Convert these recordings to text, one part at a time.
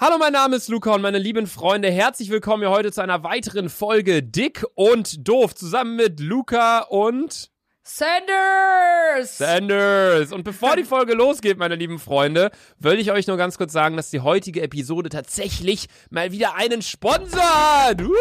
Hallo, mein Name ist Luca und meine lieben Freunde, herzlich willkommen hier heute zu einer weiteren Folge Dick und Doof zusammen mit Luca und Sanders! Sanders. Und bevor die Folge losgeht, meine lieben Freunde, will ich euch nur ganz kurz sagen, dass die heutige Episode tatsächlich mal wieder einen Sponsor hat. Woo!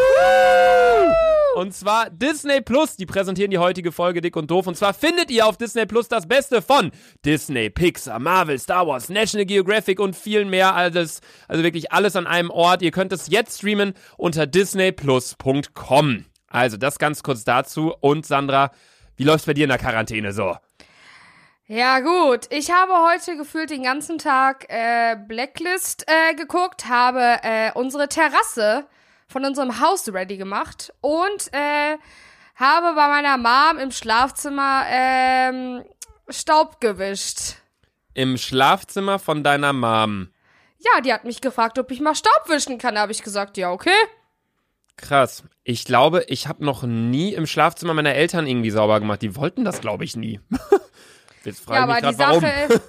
Und zwar Disney Plus. Die präsentieren die heutige Folge Dick und Doof. Und zwar findet ihr auf Disney Plus das Beste von Disney, Pixar, Marvel, Star Wars, National Geographic und viel mehr. Alles, also wirklich alles an einem Ort. Ihr könnt es jetzt streamen unter disneyplus.com. Also das ganz kurz dazu. Und Sandra, wie läuft's bei dir in der Quarantäne so? Ja, gut. Ich habe heute gefühlt den ganzen Tag äh, Blacklist äh, geguckt, habe äh, unsere Terrasse von unserem Haus ready gemacht und äh, habe bei meiner Mom im Schlafzimmer ähm, Staub gewischt. Im Schlafzimmer von deiner Mom. Ja, die hat mich gefragt, ob ich mal Staub wischen kann. Da habe ich gesagt, ja, okay. Krass. Ich glaube, ich habe noch nie im Schlafzimmer meiner Eltern irgendwie sauber gemacht. Die wollten das, glaube ich, nie. Jetzt frage Ja, ich mich gerade, die warum. Sache.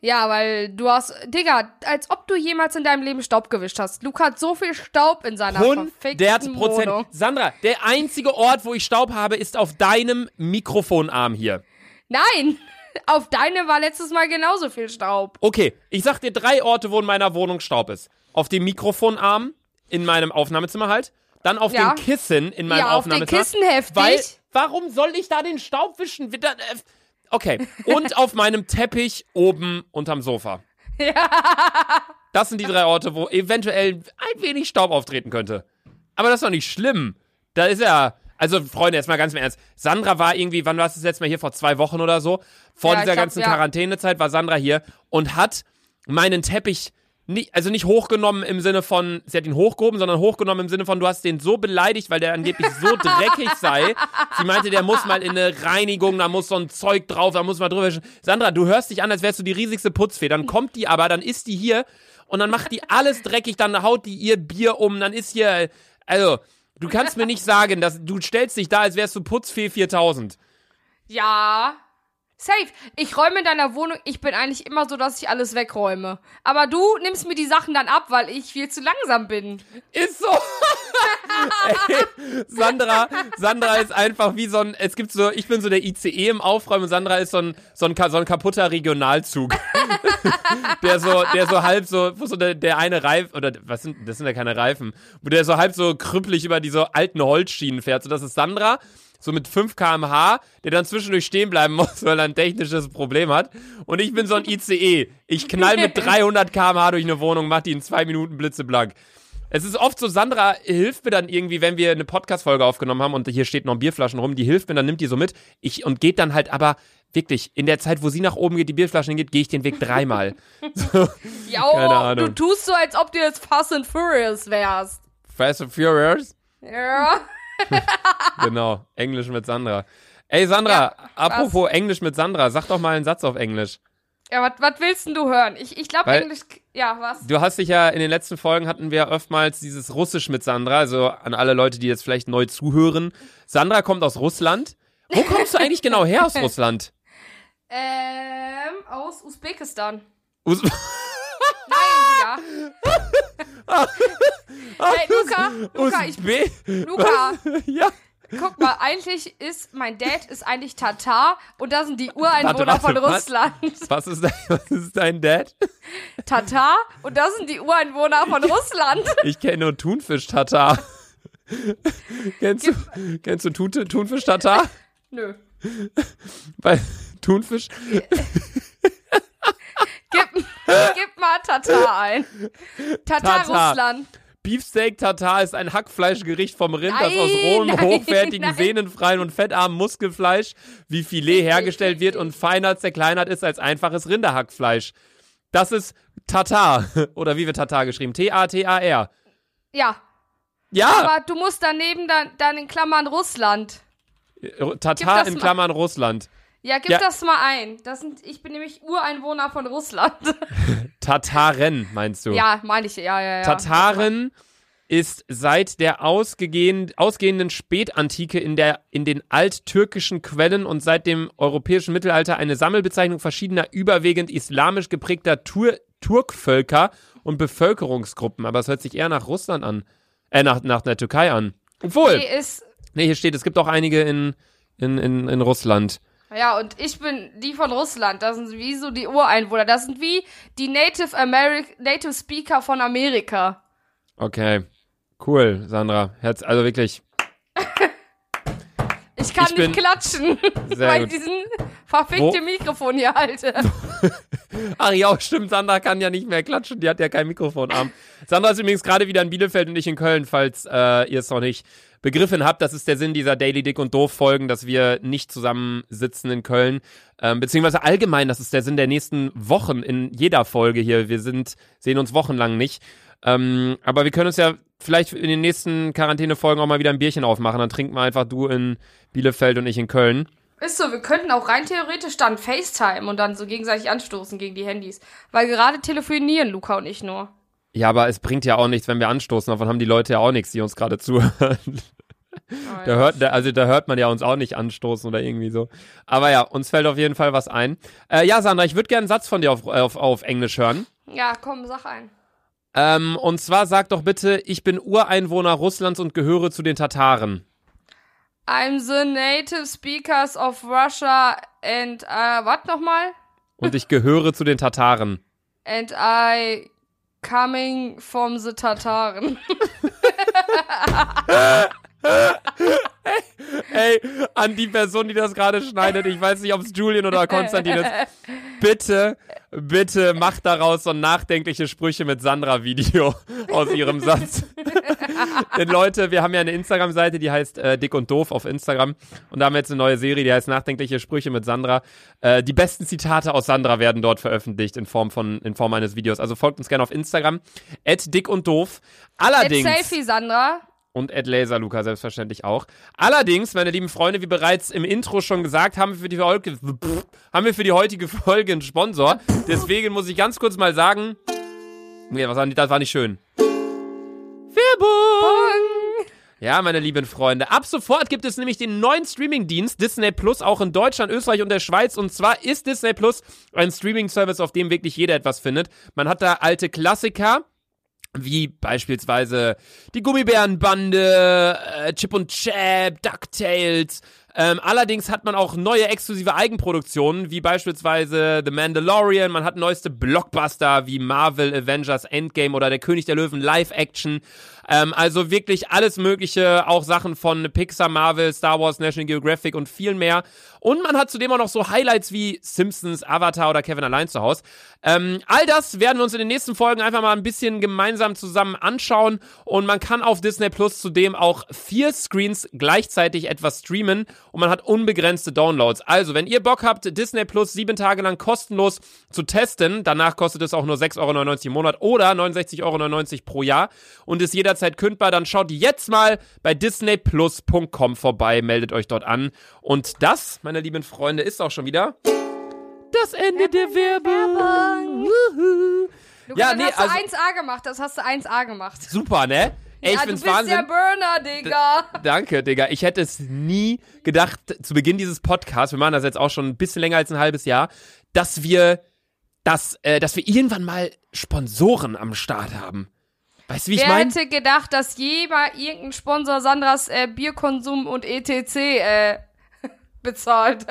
ja, weil du hast. Digga, als ob du jemals in deinem Leben Staub gewischt hast. Luca hat so viel Staub in seiner 100 verfickten Prozent. Sandra, der einzige Ort, wo ich Staub habe, ist auf deinem Mikrofonarm hier. Nein! Auf deinem war letztes Mal genauso viel Staub. Okay, ich sag dir drei Orte, wo in meiner Wohnung Staub ist. Auf dem Mikrofonarm, in meinem Aufnahmezimmer halt. Dann auf Ja. dem Kissen in meinem Ja, auf den Aufnahmezimmer. Kissen heftig. Weil, warum soll ich da den Staub wischen? Äh, Okay, und auf meinem Teppich oben unterm Sofa. Das sind die drei Orte, wo eventuell ein wenig Staub auftreten könnte. Aber das ist doch nicht schlimm. Da ist ja. Also, Freunde, jetzt mal ganz im Ernst. Sandra war irgendwie, wann war es das letzte Mal hier? Vor zwei Wochen oder so? Vor Ja, dieser hab- ganzen ja. Quarantänezeit war Sandra hier und hat meinen Teppich nicht, also nicht hochgenommen im Sinne von, sie hat ihn hochgehoben, sondern hochgenommen im Sinne von, du hast den so beleidigt, weil der angeblich so dreckig sei. Sie meinte, der muss mal in eine Reinigung, da muss so ein Zeug drauf, da muss mal drüber. Sandra, du hörst dich an, als wärst du die riesigste Putzfee. Dann kommt die aber, dann ist die hier und dann macht die alles dreckig, dann haut die ihr Bier um, dann ist hier, also, du kannst mir nicht sagen, dass du stellst dich da, als wärst du Putzfee 4000. Ja. Safe. Ich räume in deiner Wohnung. Ich bin eigentlich immer so, dass ich alles wegräume. Aber du nimmst mir die Sachen dann ab, weil ich viel zu langsam bin. Ist so. Ey, Sandra, Sandra ist einfach wie so ein, es gibt so, ich bin so der ICE im Aufräumen Sandra ist so ein, so ein, so ein kaputter Regionalzug. der so, der so halb so, wo so der, der eine Reifen, oder was sind, das sind ja keine Reifen, wo der so halb so krüppelig über diese alten Holzschienen fährt. So, das ist Sandra, so mit 5 kmh, der dann zwischendurch stehen bleiben muss, weil er ein technisches Problem hat. Und ich bin so ein ICE. Ich knall mit 300 kmh durch eine Wohnung, mach die in zwei Minuten blitzeblank. Es ist oft so, Sandra hilft mir dann irgendwie, wenn wir eine Podcast-Folge aufgenommen haben und hier steht noch Bierflaschen rum, die hilft mir, dann nimmt die so mit. Ich, und geht dann halt aber wirklich, in der Zeit, wo sie nach oben geht, die Bierflaschen geht, gehe ich den Weg dreimal. so, Ja, Keine oh, du tust so, als ob du jetzt Fast and Furious wärst. Fast and Furious? Ja. Genau, Englisch mit Sandra. Ey, Sandra, Ja, apropos Englisch mit Sandra, sag doch mal einen Satz auf Englisch. Ja, was willst denn du hören? Ich, ich glaube Englisch. Ja, was? Du hast dich ja in den letzten Folgen hatten wir oftmals dieses Russisch mit Sandra, also an alle Leute, die jetzt vielleicht neu zuhören. Sandra kommt aus Russland. Wo kommst du eigentlich genau her aus Russland? Ähm, aus Usbekistan. Us ja. hey, Luca, Luca, ich, Luca, ja. guck mal, eigentlich ist, mein Dad ist eigentlich Tatar und da sind die Ureinwohner Warte, von warte, was? Russland. Was ist, dein, was ist dein Dad? Tatar und da sind die Ureinwohner von Russland. Ich kenne nur Thunfisch-Tatar. kennst du, kennst du Thunfisch-Tatar? Nö. Weil Thunfisch, Tatar ein. Tatar, Tatar. Russland. Beefsteak Tatar ist ein Hackfleischgericht vom Rind, das Nein, aus rohem, nein, hochwertigen, nein. sehnenfreien und fettarmen Muskelfleisch wie Filet hergestellt wird und feiner zerkleinert ist als einfaches Rinderhackfleisch. Das ist Tatar. Oder wie wird Tatar geschrieben? T-A-T-A-R. Ja, Ja, aber du musst daneben dann, dann in Klammern Russland. Tatar das in. Klammern Russland. Ja, gib Ja. das mal ein. Das sind, ich bin nämlich Ureinwohner von Russland. Tataren, meinst du? ja, meine ich, ja, ja, ja. Tataren ist seit der ausgehend, ausgehenden Spätantike in, der, in den alttürkischen Quellen und seit dem europäischen Mittelalter eine Sammelbezeichnung verschiedener überwiegend islamisch geprägter Tur Turkvölker und Bevölkerungsgruppen, aber es hört sich eher nach Russland an. Äh, nach, nach der Türkei an. Obwohl, Die ist, nee, hier steht, es gibt auch einige in, in, in, in Russland. Ja, und ich bin die von Russland. Das sind wie so die Ureinwohner. Das sind wie die Native Americ Native Speaker von Amerika. Okay. Cool, Sandra. Herz, also wirklich Ich kann Ich nicht klatschen, weil gut. ich diesen verfickte Mikrofon hier halte. Ach ja, stimmt, Sandra kann ja nicht mehr klatschen, die hat ja kein Mikrofonarm. Sandra ist übrigens gerade wieder in Bielefeld und nicht in Köln, falls äh, ihr es noch nicht begriffen habt. Das ist der Sinn dieser Daily Dick und Doof Folgen, dass wir nicht zusammen sitzen in Köln. Ähm, beziehungsweise allgemein, das ist der Sinn der nächsten Wochen in jeder Folge hier. Wir sind, sehen uns wochenlang nicht. Ähm, aber wir können uns ja vielleicht in den nächsten Quarantänefolgen auch mal wieder ein Bierchen aufmachen. Dann trinken wir einfach du in Bielefeld und ich in Köln. Ist so, wir könnten auch rein theoretisch dann FaceTime und dann so gegenseitig anstoßen gegen die Handys. Weil gerade telefonieren Luca und ich nur. Ja, aber es bringt ja auch nichts, wenn wir anstoßen. Davon haben die Leute ja auch nichts, die uns gerade zuhören. Da hört, da, also da hört man ja uns auch nicht anstoßen oder irgendwie so. Aber ja, uns fällt auf jeden Fall was ein. Äh, ja, Sandra, ich würde gerne einen Satz von dir auf, auf, auf Englisch hören. Ja, komm, sag ein. Ähm, und zwar sag doch bitte, ich bin Ureinwohner Russlands und gehöre zu den Tataren. I'm the native speakers of Russia and, uh, was nochmal? Und ich gehöre zu den Tataren. And I coming from the Tataren. Ey, an die Person, die das gerade schneidet, ich weiß nicht, ob es Julian oder Konstantin ist. Bitte, bitte macht daraus so nachdenkliche Sprüche mit Sandra-Video aus ihrem Satz. Denn Leute, wir haben ja eine Instagram-Seite, die heißt äh, Dick und Doof auf Instagram. Und da haben wir jetzt eine neue Serie, die heißt Nachdenkliche Sprüche mit Sandra. Äh, die besten Zitate aus Sandra werden dort veröffentlicht in Form von in Form eines Videos. Also folgt uns gerne auf Instagram. Dick und Doof. Allerdings. Jetzt Selfie, Sandra. Und Ed Laser Luca selbstverständlich auch. Allerdings, meine lieben Freunde, wie bereits im Intro schon gesagt, haben wir für die haben wir für die heutige Folge einen Sponsor. Deswegen muss ich ganz kurz mal sagen, nee, das war nicht schön. Werbung! Ja, meine lieben Freunde, ab sofort gibt es nämlich den neuen Streamingdienst Disney Plus auch in Deutschland, Österreich und der Schweiz. Und zwar ist Disney Plus ein Streaming-Service, auf dem wirklich jeder etwas findet. Man hat da alte Klassiker, wie beispielsweise die Gummibärenbande, äh, Chip und Chap, DuckTales. Ähm, allerdings hat man auch neue exklusive Eigenproduktionen, wie beispielsweise The Mandalorian. Man hat neueste Blockbuster wie Marvel, Avengers, Endgame oder Der König der Löwen Live-Action. Ähm, also wirklich alles Mögliche, auch Sachen von Pixar, Marvel, Star Wars, National Geographic und viel mehr. Und man hat zudem auch noch so Highlights wie Simpsons, Avatar oder Kevin allein zu Hause. Ähm, all das werden wir uns in den nächsten Folgen einfach mal ein bisschen gemeinsam zusammen anschauen. Und man kann auf Disney Plus zudem auch vier Screens gleichzeitig etwas streamen und man hat unbegrenzte Downloads. Also, wenn ihr Bock habt, Disney Plus sieben Tage lang kostenlos zu testen, danach kostet es auch nur 6,99 Euro im Monat oder 69,99 Euro pro Jahr und ist jederzeit kündbar, dann schaut jetzt mal bei disneyplus.com vorbei, meldet euch dort an. Und das, meine lieben Freunde, ist auch schon wieder das Ende der Werbung. Wuhu. Luca, Ja, nee, hast du also- 1A gemacht. Das hast du 1A gemacht. Super, ne? Ey, ich ja, du find's bist Wahnsinn. der Burner, Digga. Danke, Digga. Ich hätte es nie gedacht, zu Beginn dieses Podcasts, wir machen das jetzt auch schon ein bisschen länger als ein halbes Jahr, dass wir, dass, äh, dass wir irgendwann mal Sponsoren am Start haben. Weißt du, wie ich Wer meine? hätte gedacht, dass jemand irgendein Sponsor Sandras äh, Bierkonsum und ETC äh, bezahlt?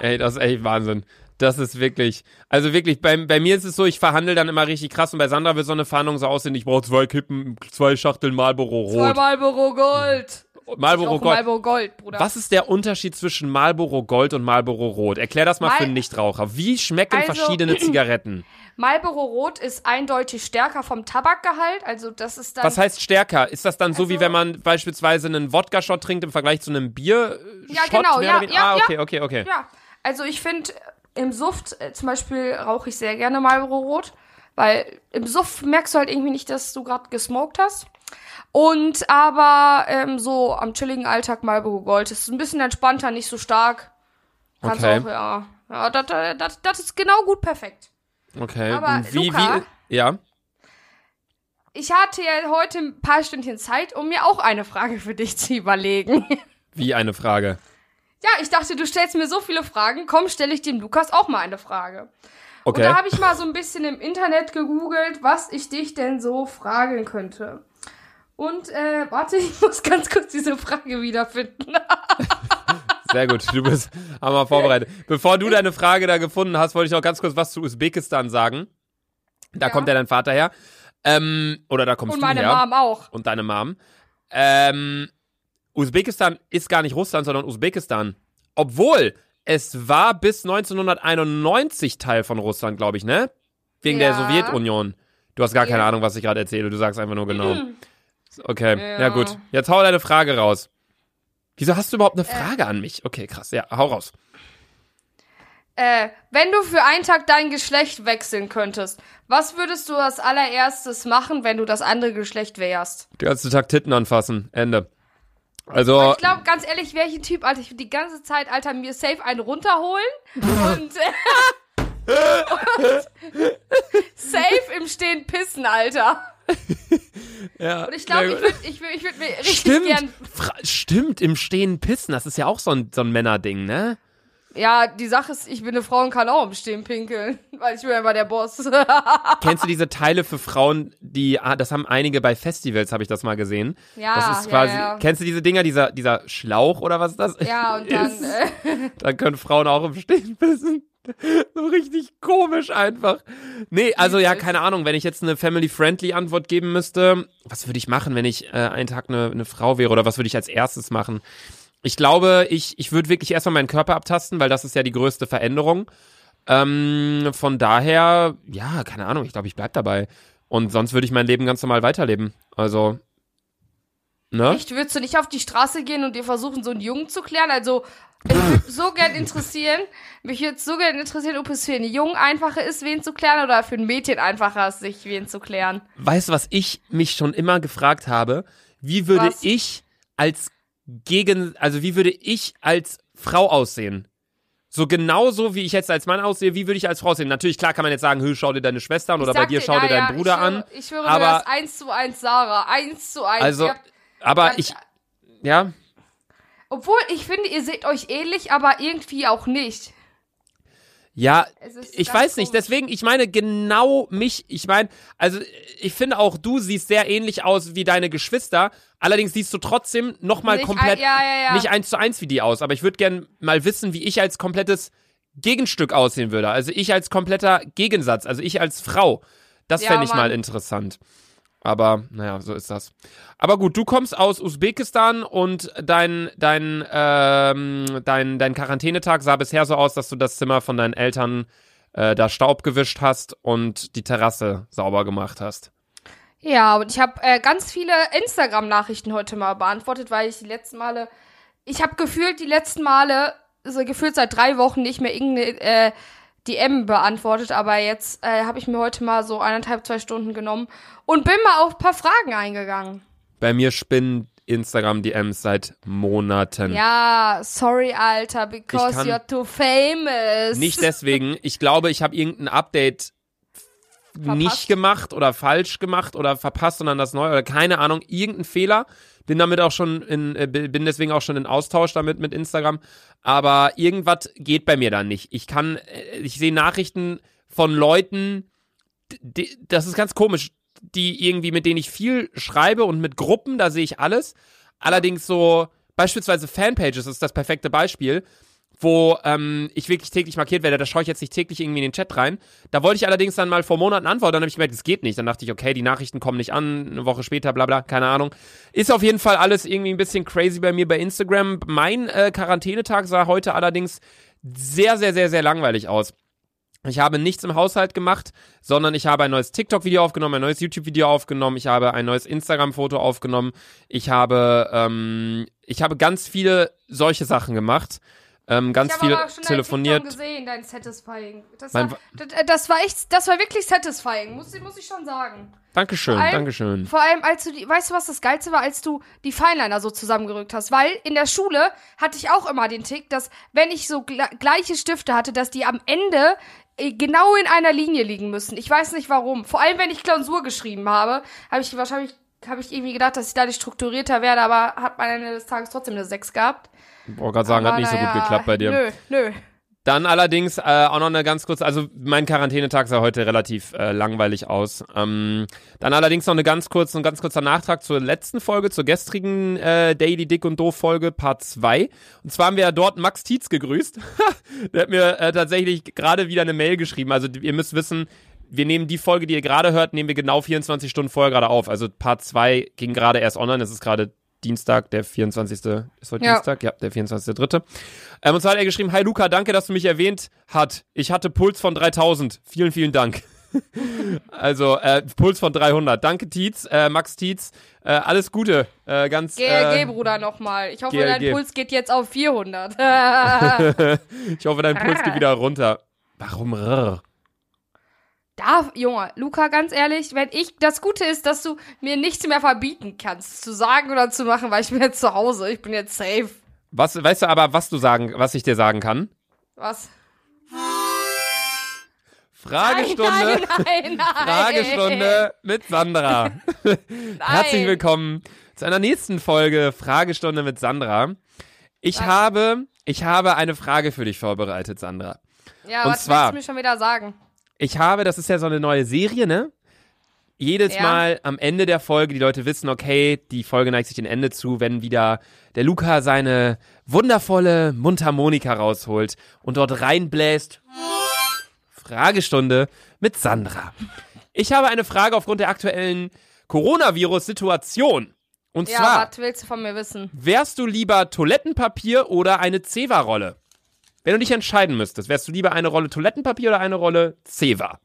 Ey, das ist echt Wahnsinn. Das ist wirklich, also wirklich, bei, bei mir ist es so, ich verhandle dann immer richtig krass und bei Sandra wird so eine Fahndung so aussehen, ich brauche zwei Kippen, zwei Schachteln Marlboro Zwei Rot. Marlboro Gold. Marlboro Auch Gold. Marlboro Gold, Bruder. Was ist der Unterschied zwischen Marlboro Gold und Marlboro Rot? Erklär das mal Mal- für einen Nichtraucher. Wie schmecken Also- verschiedene Zigaretten? Marlboro Rot ist eindeutig stärker vom Tabakgehalt. Also das ist dann. Was heißt stärker? Ist das dann so, wie Also- wenn man beispielsweise einen Wodka-Shot trinkt im Vergleich zu einem Bier? äh, Ja, Shot, genau, mehr ja, oder weniger? ja, Ah, ja. okay, okay, okay. Ja, also ich finde, im Suft äh, zum Beispiel rauche ich sehr gerne Marlboro Rot, weil im Suff merkst du halt irgendwie nicht, dass du gerade gesmoked hast. Und aber ähm, so am chilligen Alltag Marlboro Gold ist ein bisschen entspannter, nicht so stark. Kannst Okay. auch, ja. Ja, das, das, das ist genau gut perfekt. Okay. Aber, wie, Luca? wie, ja. Ich hatte ja heute ein paar Stündchen Zeit, um mir auch eine Frage für dich zu überlegen. Wie eine Frage. Ja, ich dachte, du stellst mir so viele Fragen. Komm, stelle ich dem Lukas auch mal eine Frage. Okay. Und da habe ich mal so ein bisschen im Internet gegoogelt, was ich dich denn so fragen könnte. Und äh, warte, ich muss ganz kurz diese Frage wiederfinden. Sehr gut, du bist hammer vorbereitet. Bevor du deine Frage da gefunden hast, wollte ich noch ganz kurz was zu Usbekistan sagen. Da Ja. kommt ja dein Vater her. Ähm, oder da kommst Und du meine her. Mom auch. Und deine Mom. Ähm, Usbekistan ist gar nicht Russland, sondern Usbekistan. Obwohl, es war bis 1991 Teil von Russland, glaube ich, ne? Wegen der Ja. Sowjetunion. Du hast gar keine Ja. Ahnung, was ich gerade erzähle. Du sagst einfach nur genau. Okay, ja. Ja. gut. Jetzt hau deine Frage raus. Wieso hast du überhaupt eine Frage an mich? Okay, krass. Ja, hau raus. Äh, wenn du für einen Tag dein Geschlecht wechseln könntest, was würdest du als allererstes machen, wenn du das andere Geschlecht wärst? Den ganzen Tag Titten anfassen. Ende. Also, Ich glaube, ganz ehrlich, wäre ich ein Typ, Alter, ich würde die ganze Zeit, Alter, mir safe einen runterholen und, und safe im Stehen pissen, Alter. ja, Und ich glaube, ich würde ich würd, ich würd mir richtig Stimmt, gern. Fra stimmt, im Stehen pissen, das ist ja auch so ein, so ein Männerding, ne? Ja, die Sache ist, ich bin eine Frau und kann auch im Stehen pinkeln, weil ich bin einfach der Boss. Kennst du diese Teile für Frauen, die, ah, das haben einige bei Festivals, habe ich das mal gesehen. ja, Das ist quasi, ja, ja. kennst du diese Dinger, dieser, dieser Schlauch oder was das Ja, und dann, ist? äh, Dann können Frauen auch im Stehen pissen. So richtig komisch einfach. Nee, also ja, keine Ahnung, wenn ich jetzt eine family-friendly Antwort geben müsste, was würde ich machen, wenn ich äh, einen Tag eine, eine Frau wäre oder was würde ich als erstes machen? Ich glaube, ich, ich würde wirklich erstmal meinen Körper abtasten, weil das ist ja die größte Veränderung. Ähm, von daher, ja, keine Ahnung, ich glaube, ich bleib dabei. Und sonst würde ich mein Leben ganz normal weiterleben. Also, ne? echt, würdest du nicht auf die Straße gehen und dir versuchen, so einen Jungen zu klären? Also, ich würde so gern interessieren, mich würde so gern interessieren, ob es für einen Jungen einfacher ist, wen zu klären oder für ein Mädchen einfacher ist, sich wen zu klären. Weißt du, was ich mich schon immer gefragt habe? Wie würde Was? ich als gegen, also wie würde ich als Frau aussehen? So genauso wie ich jetzt als Mann aussehe, wie würde ich als Frau aussehen? Natürlich, klar kann man jetzt sagen, hö, schau dir deine Schwester an oder bei dir schau dir ja, deinen ja, Bruder ich schwöre, an. Ich schwöre, aber- das eins zu eins Sarah, eins zu eins. Also, habt- aber Ganz- ich, ja, obwohl, ich finde, ihr seht euch ähnlich, aber irgendwie auch nicht. Ja, ich weiß nicht, deswegen, ich meine genau mich, ich meine, also ich finde auch du siehst sehr ähnlich aus wie deine Geschwister, allerdings siehst du trotzdem nochmal Nicht komplett, ein- ja, ja, ja. nicht eins zu eins wie die aus, aber ich würde gern mal wissen, wie ich als komplettes Gegenstück aussehen würde, also ich als kompletter Gegensatz, also ich als Frau, das fände ich Mann. mal interessant. Aber, naja, so ist das. Aber gut, du kommst aus Usbekistan und dein, dein, ähm, dein, dein Quarantänetag sah bisher so aus, dass du das Zimmer von deinen Eltern äh, da Staub gewischt hast und die Terrasse sauber gemacht hast. Ja, und ich habe äh, ganz viele Instagram-Nachrichten heute mal beantwortet, weil ich die letzten Male, ich habe gefühlt die letzten Male, so gefühlt seit drei Wochen nicht mehr irgendeine äh, DM beantwortet, aber jetzt äh, habe ich mir heute mal so eineinhalb, zwei Stunden genommen und bin mal auf ein paar Fragen eingegangen. Bei mir spinnen Instagram-DMs seit Monaten. Ja, sorry, Alter, because you're too famous. Nicht deswegen. Ich glaube, ich habe irgendein Update nicht gemacht oder falsch gemacht oder verpasst, sondern das neu oder keine Ahnung, irgendein Fehler. Bin damit auch schon in, äh, bin deswegen auch schon in Austausch damit mit Instagram. Aber irgendwas geht bei mir da nicht. Ich kann, äh, ich sehe Nachrichten von Leuten, die, das ist ganz komisch, die irgendwie, mit denen ich viel schreibe und mit Gruppen, da sehe ich alles. Allerdings so, beispielsweise Fanpages ist das perfekte Beispiel, wo ähm, ich wirklich täglich markiert werde. Da schaue ich jetzt nicht täglich irgendwie in den Chat rein. Da wollte ich allerdings dann mal vor Monaten antworten, dann habe ich gemerkt, es geht nicht. Dann dachte ich, okay, die Nachrichten kommen nicht an, eine Woche später, bla bla, keine Ahnung. Ist auf jeden Fall alles irgendwie ein bisschen crazy bei mir bei Instagram. Mein äh, Quarantänetag sah heute allerdings sehr, sehr, sehr, sehr langweilig aus. Ich habe nichts im Haushalt gemacht, sondern ich habe ein neues TikTok-Video aufgenommen, ein neues YouTube-Video aufgenommen, ich habe ein neues Instagram-Foto aufgenommen, ich habe, ähm, ich habe ganz viele solche Sachen gemacht, ähm, ganz ich habe viel telefoniert. Dein TikTok gesehen, dein Satisfying. Das war, das, das war echt, das war wirklich satisfying, muss, ich- muss ich schon sagen. Dankeschön, Vor allem- Dankeschön. Vor allem, als du die, weißt du, was das Geilste war, als du die Fineliner so zusammengerückt hast? Weil in der Schule hatte ich auch immer den Tick, dass wenn ich so gle gleiche Stifte hatte, dass die am Ende äh, genau in einer Linie liegen müssen. Ich weiß nicht warum. Vor allem, wenn ich Klausur geschrieben habe, habe ich wahrscheinlich habe ich irgendwie gedacht, dass ich dadurch strukturierter werde, aber hat man am Ende des Tages trotzdem eine 6 gehabt. Ich wollte gerade sagen, hat Aber nicht so gut naja, geklappt bei dir. Nö, nö. Dann allerdings äh, auch noch eine ganz kurze, also mein Quarantänetag sah heute relativ äh, langweilig aus. Ähm, dann allerdings noch eine ganz kurze, ein ganz kurzer Nachtrag zur letzten Folge, zur gestrigen äh, Daily Dick und Doof Folge Part 2. Und zwar haben wir ja dort Max Tietz gegrüßt. Der hat mir äh, tatsächlich gerade wieder eine Mail geschrieben. Also ihr müsst wissen, wir nehmen die Folge, die ihr gerade hört, nehmen wir genau 24 Stunden vorher gerade auf. Also Part 2 ging gerade erst online, es ist gerade Dienstag, der 24. Ist heute Ja. Dienstag? Ja, der 24.3. Ähm, und zwar hat er geschrieben, Hi Luca, danke, dass du mich erwähnt hat. Ich hatte Puls von 3000. Vielen, vielen Dank. also, äh, Puls von 300. Danke, Tietz, äh, Max Tietz. Äh, alles Gute. Äh, ganz, GLG, äh, Bruder, nochmal. Ich hoffe, GLG. dein Puls geht jetzt auf 400. ich hoffe, dein Puls geht wieder runter. Warum? rrr? Darf, Junge, Luca, ganz ehrlich, wenn ich, das Gute ist, dass du mir nichts mehr verbieten kannst, zu sagen oder zu machen, weil ich bin jetzt zu Hause, ich bin jetzt safe. Was, weißt du aber, was du sagen, was ich dir sagen kann? Was? Fragestunde. Nein, nein, nein. Fragestunde mit Sandra. Herzlich willkommen zu einer nächsten Folge Fragestunde mit Sandra. Ich Was? habe, ich habe eine Frage für dich vorbereitet, Sandra. Ja, Und was zwar- willst du mir schon wieder sagen? Ich habe, das ist ja so eine neue Serie, ne? Jedes Ja. Mal am Ende der Folge, die Leute wissen, okay, die Folge neigt sich dem Ende zu, wenn wieder der Luca seine wundervolle Mundharmonika rausholt und dort reinbläst. Fragestunde mit Sandra. Ich habe eine Frage aufgrund der aktuellen Coronavirus-Situation. Und Ja, zwar, was willst du von mir wissen? wärst du lieber Toilettenpapier oder eine Zewa-Rolle? Wenn du dich entscheiden müsstest, wärst du lieber eine Rolle Toilettenpapier oder eine Rolle Zewa?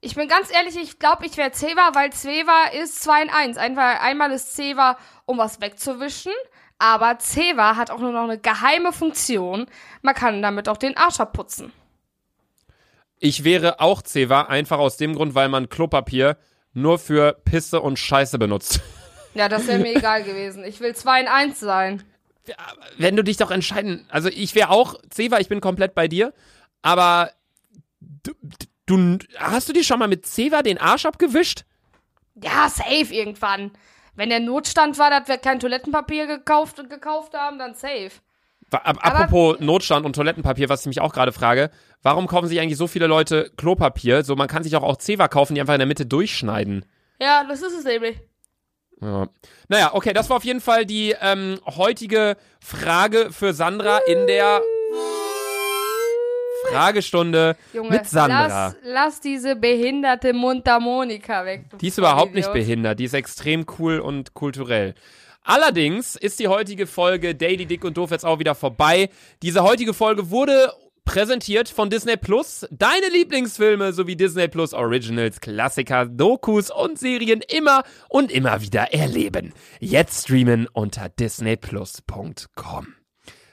Ich bin ganz ehrlich, ich glaube, ich wäre Zewa, weil Zewa ist 2 in 1. Einfach, einmal ist Zewa, um was wegzuwischen, aber Zewa hat auch nur noch eine geheime Funktion. Man kann damit auch den Arsch abputzen. Ich wäre auch Zewa, einfach aus dem Grund, weil man Klopapier nur für Pisse und Scheiße benutzt. Ja, das wäre mir egal gewesen. Ich will 2 in 1 sein. Wenn du dich doch entscheiden, also ich wäre auch Zewa, ich bin komplett bei dir, aber du, du hast du dir schon mal mit Zewa den Arsch abgewischt? Ja, safe irgendwann. Wenn der Notstand war, dass wir kein Toilettenpapier gekauft und gekauft haben, dann safe. Ab- Apropos Notstand und Toilettenpapier, was ich mich auch gerade frage, warum kaufen sich eigentlich so viele Leute Klopapier? So, man kann sich auch, auch Zewa kaufen, die einfach in der Mitte durchschneiden. Ja, das ist es nämlich. Ja. Naja, okay, das war auf jeden Fall die ähm, heutige Frage für Sandra in der Fragestunde Junge, mit Sandra. Lass, lass diese behinderte Mundharmonika weg. Die ist überhaupt nicht behindert, die ist extrem cool und kulturell. Allerdings ist die heutige Folge Daily Dick und Doof jetzt auch wieder vorbei. Diese heutige Folge wurde präsentiert von Disney Plus. Deine Lieblingsfilme sowie Disney Plus Originals, Klassiker, Dokus und Serien immer und immer wieder erleben. Jetzt streamen unter disneyplus.com.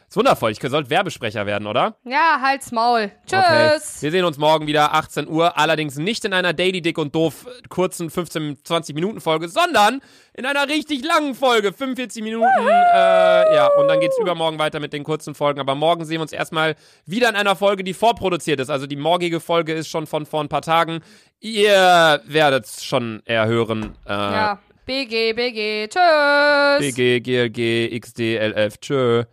Ist wundervoll, ich sollte Werbesprecher werden, oder? Ja, halt's Maul. Okay. Tschüss. Wir sehen uns morgen wieder 18 Uhr, allerdings nicht in einer Daily Dick und Doof äh, kurzen 15 20 Minuten Folge, sondern in einer richtig langen Folge, 45 Minuten. Äh, ja, und dann geht's übermorgen weiter mit den kurzen Folgen, aber morgen sehen wir uns erstmal wieder in einer Folge, die vorproduziert ist. Also die morgige Folge ist schon von vor ein paar Tagen. Ihr werdet es schon eher hören. Äh, Ja, BG, BG. Tschüss. BG, GLG, XD, LF, tschö.